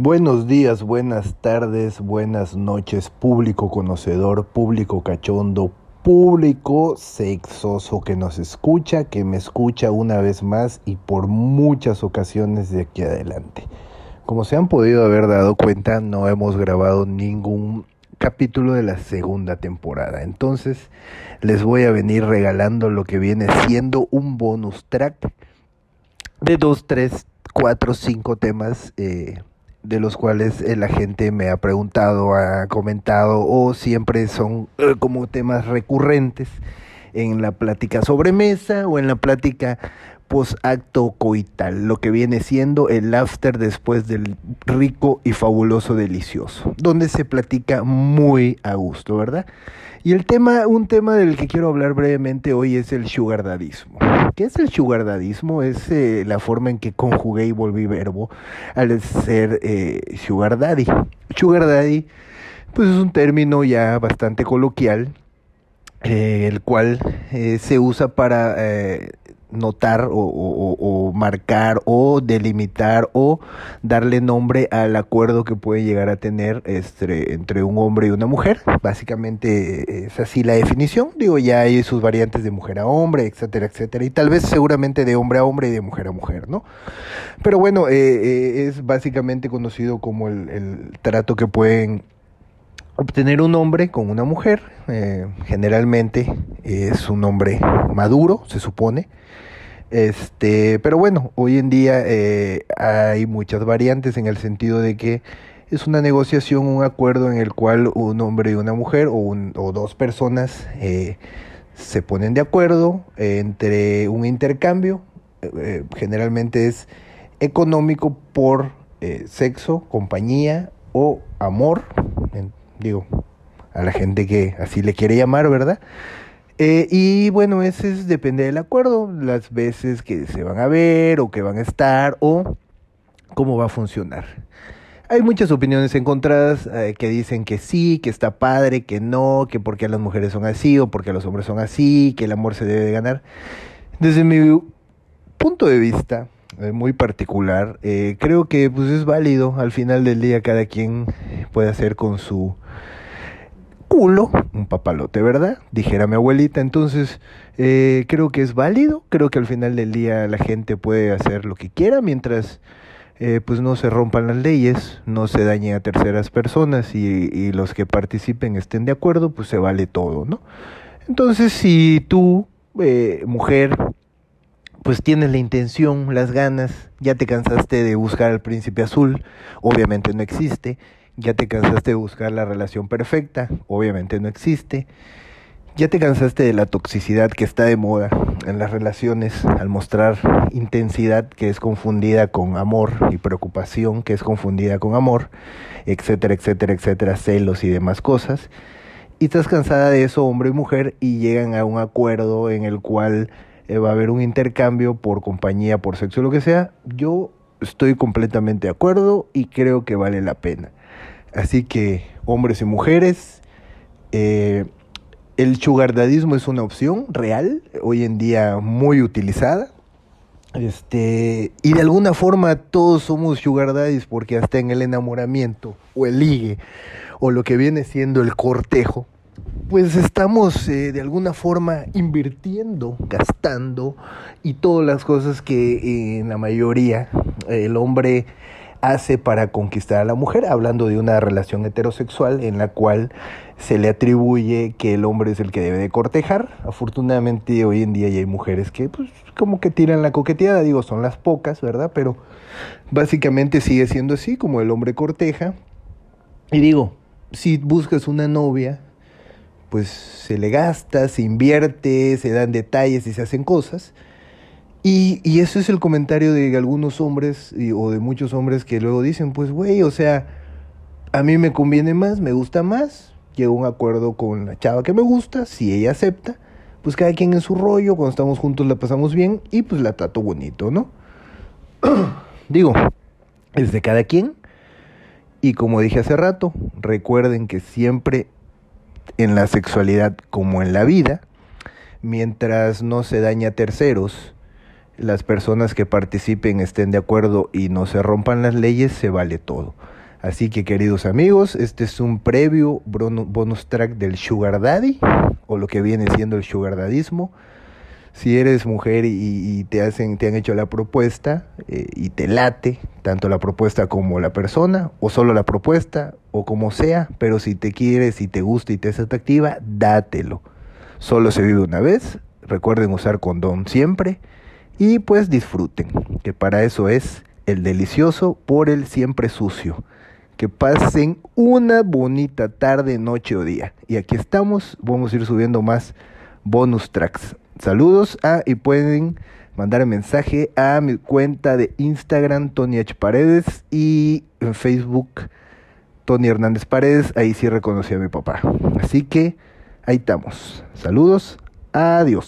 Buenos días, buenas tardes, buenas noches, público conocedor, público cachondo, público sexoso que nos escucha, que me escucha una vez más y por muchas ocasiones de aquí adelante. Como se han podido haber dado cuenta, no hemos grabado ningún capítulo de la segunda temporada. Entonces, les voy a venir regalando lo que viene siendo un bonus track de dos, tres, cuatro, cinco temas. Eh, de los cuales eh, la gente me ha preguntado, ha comentado o siempre son eh, como temas recurrentes en la plática sobremesa o en la plática post-acto coital, lo que viene siendo el after después del rico y fabuloso delicioso, donde se platica muy a gusto, ¿verdad? Y el tema, un tema del que quiero hablar brevemente hoy es el sugardadismo. ¿Qué es el sugardadismo? Es eh, la forma en que conjugué y volví verbo al ser eh, sugar daddy. Sugar daddy, pues es un término ya bastante coloquial, eh, el cual eh, se usa para notar o, marcar o delimitar o darle nombre al acuerdo que puede llegar a tener este, entre un hombre y una mujer. Básicamente es así la definición. Digo, ya hay sus variantes de mujer a hombre, etcétera, etcétera. Y tal vez seguramente de hombre a hombre y de mujer a mujer, ¿no? Pero bueno, eh, eh, es básicamente conocido como el, el, trato que pueden obtener un hombre con una mujer. Eh, generalmente es un hombre maduro, se supone este, pero bueno, hoy en día eh, hay muchas variantes en el sentido de que es una negociación, un acuerdo en el cual un hombre y una mujer o, un, o dos personas eh, se ponen de acuerdo entre un intercambio, generalmente es económico por sexo, compañía o amor, digo, a la gente que así le quiere llamar, ¿verdad? Eh, y bueno, ese es, depende del acuerdo, las veces que se van a ver o que van a estar o cómo va a funcionar. Hay muchas opiniones encontradas eh, que dicen que sí, que está padre, que no, que porque las mujeres son así o porque los hombres son así, que el amor se debe de ganar. Desde mi punto de vista eh, muy particular, creo que pues es válido. Al final del día cada quien puede hacer con su culo, un papalote, ¿verdad? Dijera mi abuelita. Entonces, eh, creo que es válido, creo que al final del día la gente puede hacer lo que quiera mientras eh, pues no se rompan las leyes, no se dañen a terceras personas y, los que participen estén de acuerdo, pues se vale todo, ¿no? Entonces, si tú, eh, mujer, pues tienes la intención, las ganas, ya te cansaste de buscar al príncipe azul, obviamente no existe, ya te cansaste de buscar la relación perfecta, obviamente no existe. Ya te cansaste de la toxicidad que está de moda en las relaciones al mostrar intensidad que es confundida con amor y preocupación que es confundida con amor, etcétera, etcétera, etcétera, celos y demás cosas. Y estás cansada de eso, hombre y mujer, y llegan a un acuerdo en el cual eh, va a haber un intercambio por compañía, por sexo, lo que sea. Yo estoy completamente de acuerdo y creo que vale la pena. Así que, hombres y mujeres, eh, el chugardadismo es una opción real, hoy en día muy utilizada. Este, y de alguna forma todos somos chugardadis porque hasta en el enamoramiento o el ligue o lo que viene siendo el cortejo, pues estamos eh, de alguna forma invirtiendo, gastando y todas las cosas que eh, en la mayoría el hombre hace para conquistar a la mujer, hablando de una relación heterosexual en la cual se le atribuye que el hombre es el que debe de cortejar. Afortunadamente hoy en día ya hay mujeres que pues como que tiran la coqueteada, digo, son las pocas, ¿verdad? Pero básicamente sigue siendo así, como el hombre corteja. Y digo, si buscas una novia, pues se le gasta, se invierte, se dan detalles y se hacen cosas. Y, eso es el comentario de algunos hombres o de muchos hombres que luego dicen, pues güey, o sea, a mí me conviene más, me gusta más, llego a un acuerdo con la chava que me gusta, si ella acepta, pues cada quien en su rollo, cuando estamos juntos la pasamos bien y pues la trato bonito, ¿no? Digo, es de cada quien. Y como dije hace rato, recuerden que siempre en la sexualidad como en la vida, mientras no se daña a terceros, las personas que participen estén de acuerdo y no se rompan las leyes, se vale todo. Así que queridos amigos, este es un previo bonus track del Sugar Daddy, o lo que viene siendo el Sugar Dadismo. Si eres mujer y, te, hacen, te han hecho la propuesta eh, y te late, tanto la propuesta como la persona, o solo la propuesta, o como sea, pero si te quieres y te gusta y te es atractiva, dátelo. Solo se vive una vez, recuerden usar condón siempre y pues disfruten, que para eso es el delicioso por el siempre sucio. Que pasen una bonita tarde, noche o día. Y aquí estamos, vamos a ir subiendo más bonus tracks. Saludos a, y pueden mandar mensaje a mi cuenta de Instagram, Tony H. Paredes, y en Facebook, Tony Hernández Paredes. Ahí sí reconocí a mi papá. Así que ahí estamos. Saludos, adiós.